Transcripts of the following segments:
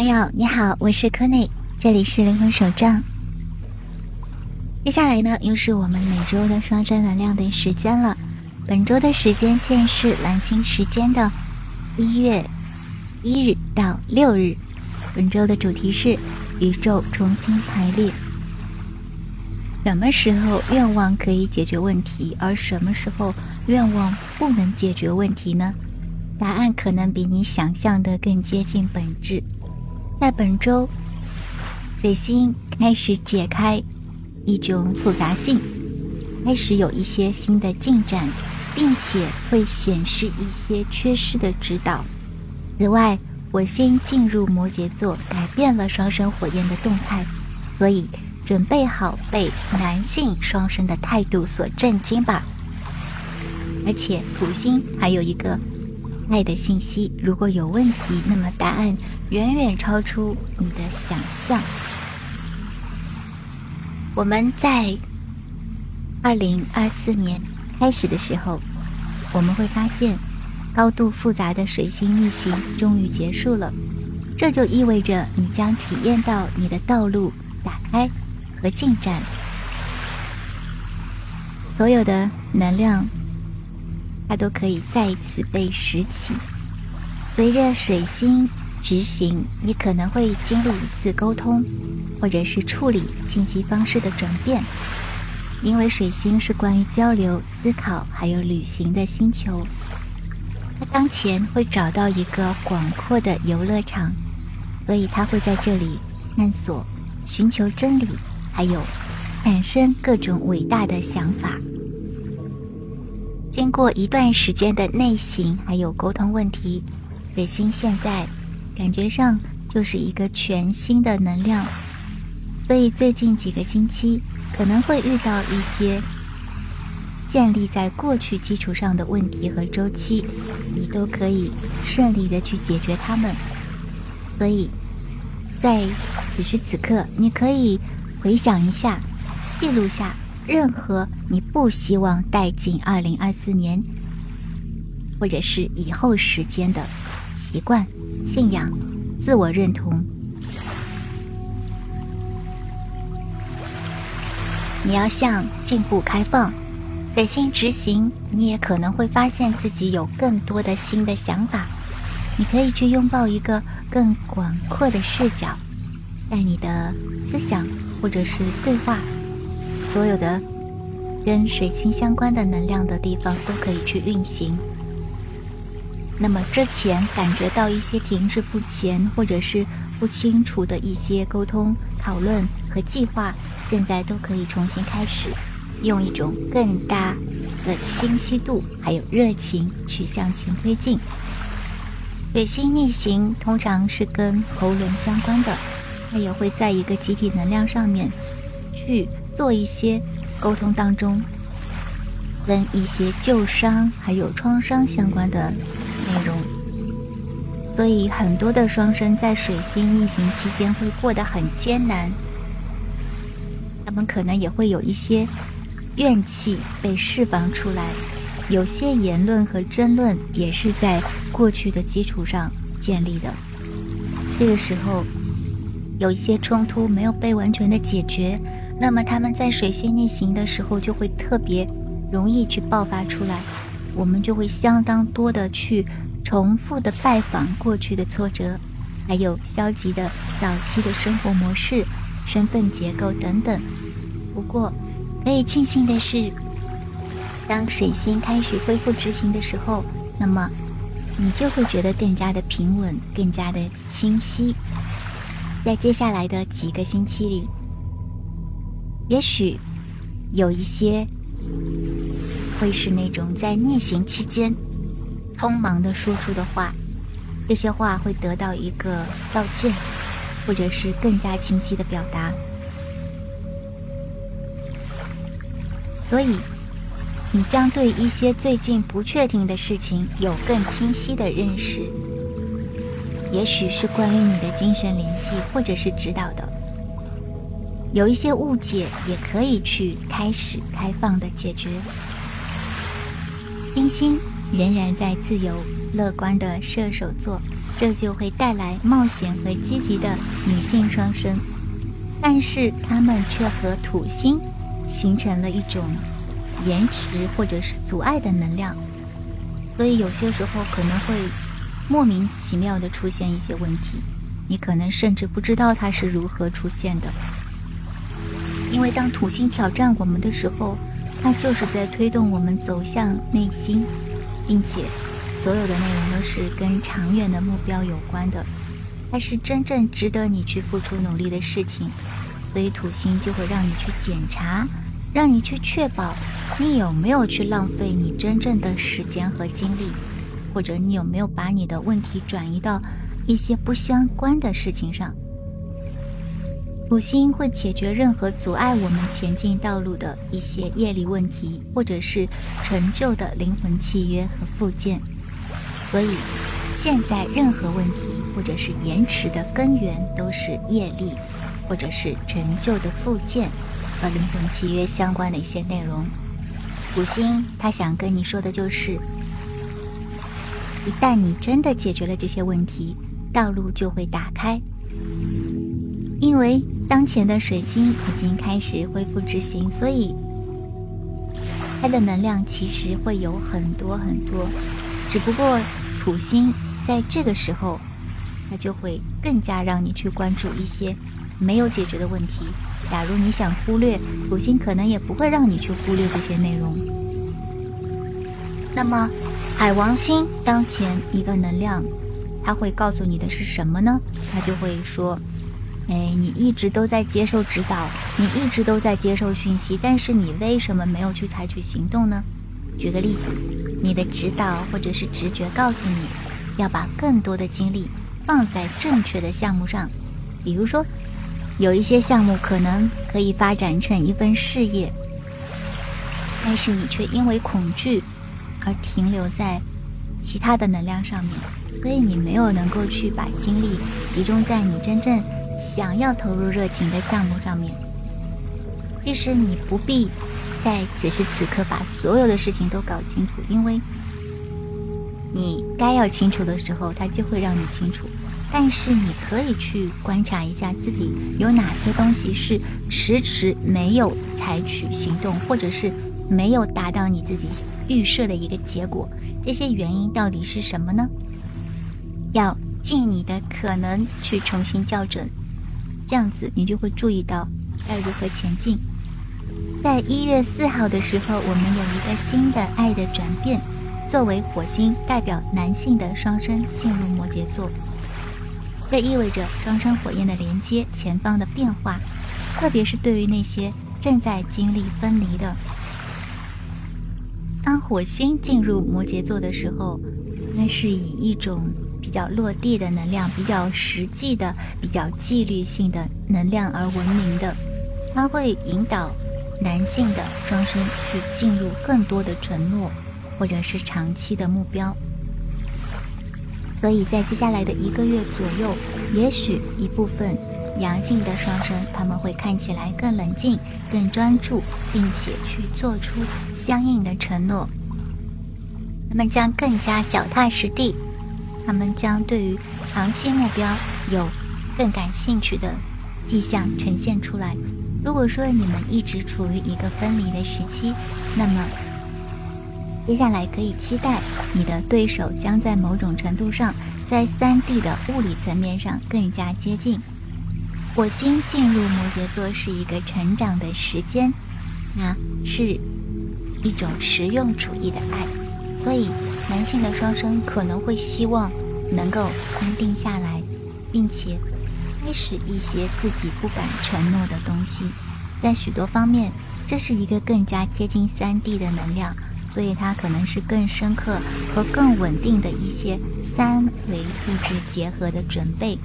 朋友你好，我是柯内，这里是灵魂手账。接下来呢，又是我们每周的双生能量的时间了。本周的时间线是蓝星时间的一月一日到六日。本周的主题是宇宙重新排列。什么时候愿望可以解决问题，而什么时候愿望不能解决问题呢？答案可能比你想象的更接近本质。在本周，水星开始解开一种复杂性，开始有一些新的进展，并且会显示一些缺失的指导。此外，火星进入摩羯座，改变了双生火焰的动态，所以准备好被男性双生的态度所震惊吧。而且，土星还有一个。爱的信息，如果有问题，那么答案远远超出你的想象。我们在二零二四年开始的时候，我们会发现高度复杂的水星逆行终于结束了，这就意味着你将体验到你的道路打开和进展，所有的能量。它都可以再一次被拾起。随着水星执行，你可能会经历一次沟通，或者是处理信息方式的转变。因为水星是关于交流、思考还有旅行的星球，它当前会找到一个广阔的游乐场，所以它会在这里探索、寻求真理，还有产生各种伟大的想法。经过一段时间的内省，还有沟通问题，水星现在感觉上就是一个全新的能量，所以最近几个星期可能会遇到一些建立在过去基础上的问题和周期，你都可以顺利的去解决它们。所以在此时此刻，你可以回想一下，记录下。任何你不希望带进二零二四年，或者是以后时间的习惯、信仰、自我认同，你要向进步开放，给心执行。你也可能会发现自己有更多的新的想法。你可以去拥抱一个更广阔的视角，在你的思想或者是对话。所有的跟水星相关的能量的地方都可以去运行。那么之前感觉到一些停滞不前或者是不清楚的一些沟通、讨论和计划，现在都可以重新开始，用一种更大的清晰度还有热情去向前推进。水星逆行通常是跟喉轮相关的，它也会在一个集体能量上面去。做一些沟通当中，跟一些旧伤还有创伤相关的内容，所以很多的双生在水星逆行期间会过得很艰难，他们可能也会有一些怨气被释放出来，有些言论和争论也是在过去的基础上建立的，这个时候有一些冲突没有被完全的解决。那么他们在水星逆行的时候就会特别容易去爆发出来，我们就会相当多的去重复的拜访过去的挫折，还有消极的早期的生活模式、身份结构等等。不过可以庆幸的是，当水星开始恢复执行的时候，那么你就会觉得更加的平稳、更加的清晰。在接下来的几个星期里。也许有一些会是那种在逆行期间匆忙的说出的话，这些话会得到一个道歉，或者是更加清晰的表达。所以，你将对一些最近不确定的事情有更清晰的认识，也许是关于你的精神联系，或者是指导的。有一些误解，也可以去开始开放的解决。星星仍然在自由乐观的射手座这就会带来冒险和积极的女性双生。但是他们却和土星形成了一种延迟或者是阻碍的能量，所以有些时候可能会莫名其妙的出现一些问题，你可能甚至不知道它是如何出现的。因为当土星挑战我们的时候，它就是在推动我们走向内心，并且所有的内容都是跟长远的目标有关的。它是真正值得你去付出努力的事情，所以土星就会让你去检查，让你去确保你有没有去浪费你真正的时间和精力，或者你有没有把你的问题转移到一些不相关的事情上。土星会解决任何阻碍我们前进道路的一些业力问题，或者是成就的灵魂契约和附件，所以。现在任何问题或者是延迟的根源都是业力，或者是成就的附件和灵魂契约相关的一些内容。土星他想跟你说的就是，一旦你真的解决了这些问题，道路就会打开。因为当前的水星已经开始恢复执行，所以它的能量其实会有很多很多，只不过土星。在这个时候，它就会更加让你去关注一些没有解决的问题。假如你想忽略，土星可能也不会让你去忽略这些内容。那么，海王星当前一个能量，它会告诉你的是什么呢？它就会说：“哎，你一直都在接受指导，你一直都在接受讯息，但是你为什么没有去采取行动呢？”举个例子，你的指导或者是直觉告诉你。要把更多的精力放在正确的项目上，比如说，有一些项目可能可以发展成一份事业，但是你却因为恐惧而停留在其他的能量上面，所以你没有能够去把精力集中在你真正想要投入热情的项目上面。其实你不必在此时此刻把所有的事情都搞清楚，因为。你该要清楚的时候，它就会让你清楚。但是你可以去观察一下自己有哪些东西是迟迟没有采取行动，或者是没有达到你自己预设的一个结果。这些原因到底是什么呢？要尽你的可能去重新校准，这样子你就会注意到该如何前进。在一月四号的时候，我们有一个新的爱的转变。作为火星代表男性的双生进入摩羯座，这意味着双生火焰的连接、前方的变化，特别是对于那些正在经历分离的。当火星进入摩羯座的时候，应该是以一种比较落地的能量、比较实际的、比较纪律性的能量而闻名的。它会引导男性的双生去进入更多的承诺。或者是长期的目标，所以在接下来的一个月左右，也许一部分阳性的双生他们会看起来更冷静、更专注，并且去做出相应的承诺。他们将更加脚踏实地，他们将对于长期目标有更感兴趣的迹象呈现出来。如果说你们一直处于一个分离的时期，那么。接下来可以期待你的对手将在某种程度上在三 D 的物理层面上更加接近。火星进入摩羯座是一个成长的时间，那是一种实用主义的爱，所以男性的双生可能会希望能够安定下来，并且开始一些自己不敢承诺的东西。在许多方面，这是一个更加贴近三 D 的能量。所以它可能是更深刻和更稳定的一些三维物质结合的准备，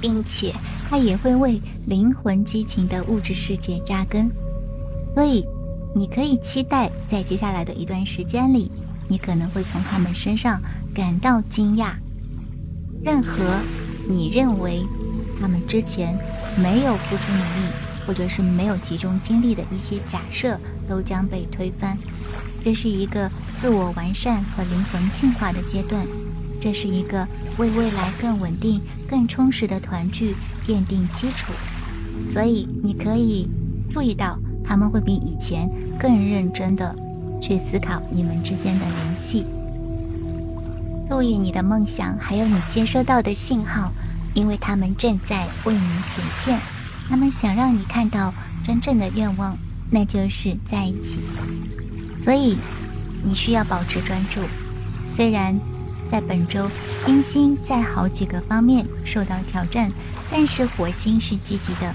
并且它也会为灵魂激情的物质世界扎根。所以，你可以期待在接下来的一段时间里，你可能会从他们身上感到惊讶。任何你认为他们之前没有付出努力，或者是没有集中精力的一些假设，都将被推翻。这是一个自我完善和灵魂进化的阶段，这是一个为未来更稳定、更充实的团聚奠定基础。所以你可以注意到，他们会比以前更认真的去思考你们之间的联系。注意你的梦想，还有你接收到的信号，因为他们正在为你显现。他们想让你看到真正的愿望，那就是在一起。所以你需要保持专注。虽然在本周金星在好几个方面受到挑战，但是火星是积极的。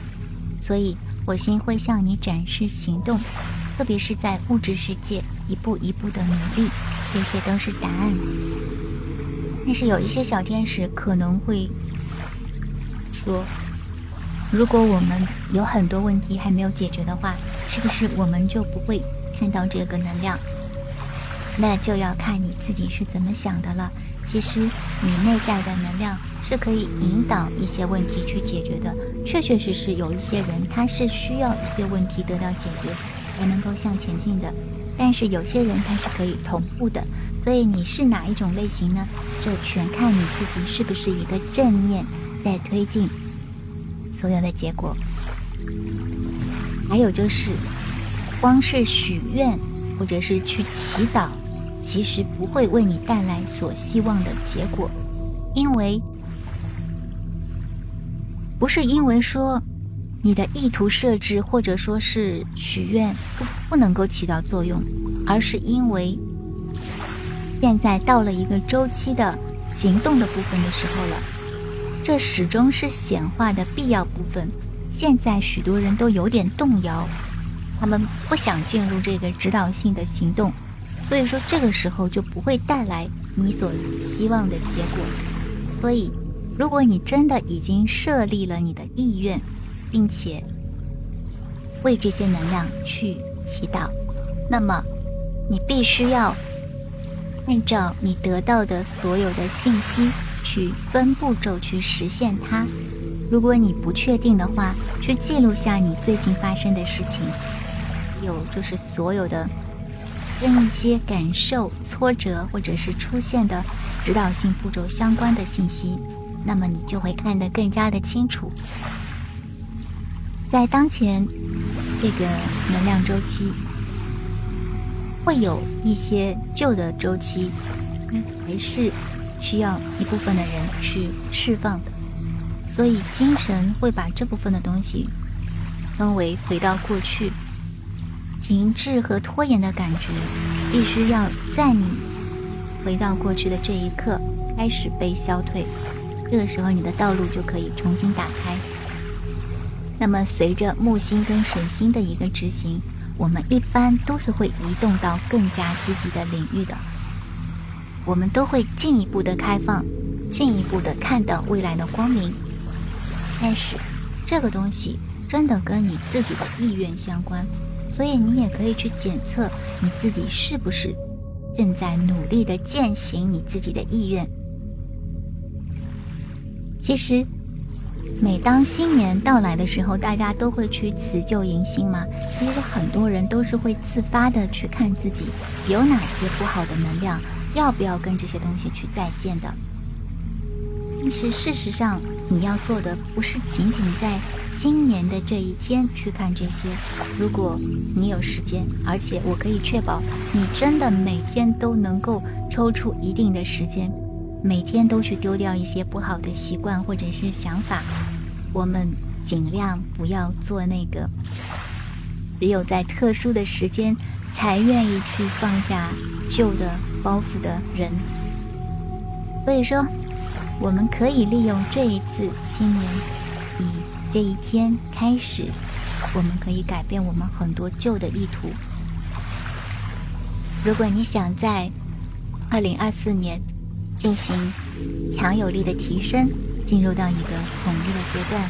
所以，火星会向你展示行动，特别是在物质世界一步一步的努力，这些都是答案。但是有一些小天使可能会说：“如果我们有很多问题还没有解决的话，是不是我们就不会看到这个能量？那就要看你自己是怎么想的了。其实，你内在的能量。”是可以引导一些问题去解决的，确确实实有一些人他是需要一些问题得到解决才能够向前进的，但是有些人他是可以同步的，所以你是哪一种类型呢？这全看你自己是不是一个正念在推进所有的结果。还有就是，光是许愿或者是去祈祷，其实不会为你带来所希望的结果，因为。不是因为说你的意图设置或者说是许愿不不能够起到作用，而是因为现在到了一个周期的行动的部分的时候了，这始终是显化的必要部分。现在许多人都有点动摇，他们不想进入这个指导性的行动，所以说这个时候就不会带来你所希望的结果，所以。如果你真的已经设立了你的意愿，并且为这些能量去祈祷，那么你必须要按照你得到的所有的信息去分步骤去实现它。如果你不确定的话，去记录下你最近发生的事情，有就是所有的跟一些感受、挫折或者是出现的指导性步骤相关的信息。那么你就会看得更加的清楚，在当前这个能量周期，会有一些旧的周期，还是需要一部分的人去释放的。所以精神会把这部分的东西分为回到过去，停滞和拖延的感觉，必须要在你回到过去的这一刻开始被消退。这个时候，你的道路就可以重新打开。那么，随着木星跟水星的一个执行，我们一般都是会移动到更加积极的领域的。我们都会进一步的开放，进一步的看到未来的光明。但是，这个东西真的跟你自己的意愿相关，所以你也可以去检测你自己是不是正在努力的践行你自己的意愿。其实，每当新年到来的时候，大家都会去辞旧迎新嘛。其实很多人都是会自发的去看自己有哪些不好的能量，要不要跟这些东西去再见的。但是事实上，你要做的不是仅仅在新年的这一天去看这些。如果你有时间，而且我可以确保你真的每天都能够抽出一定的时间。每天都去丢掉一些不好的习惯或者是想法，我们尽量不要做那个只有在特殊的时间才愿意去放下旧的包袱的人。所以说，我们可以利用这一次新年，以这一天开始，我们可以改变我们很多旧的意图。如果你想在二零二四年，进行强有力的提升，进入到一个统一的阶段。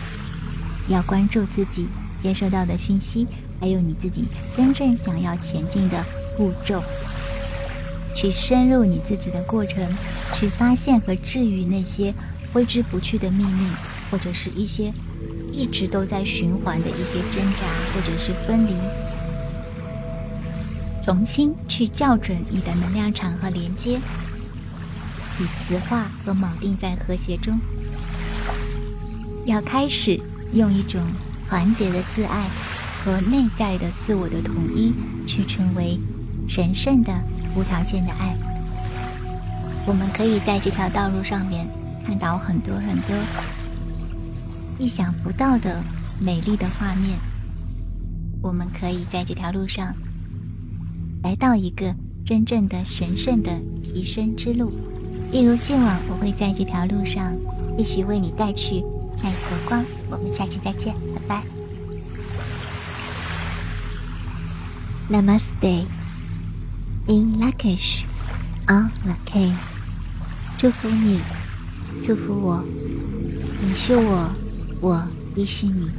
要关注自己接收到的讯息，还有你自己真正想要前进的步骤，去深入你自己的过程，去发现和治愈那些挥之不去的秘密，或者是一些一直都在循环的一些挣扎，或者是分离，重新去校准你的能量场和连接。以磁化和锚定在和谐中。要开始用一种团结的自爱和内在的自我的统一，去成为神圣的无条件的爱。我们可以在这条道路上面看到很多很多意想不到的美丽的画面。我们可以在这条路上来到一个真正的神圣的提升之路。一如既往，我会在这条路上继续为你带去爱和光。我们下期再见，拜拜。Namaste in Lakish on Lake，祝福你，祝福我，你是我，我亦是你。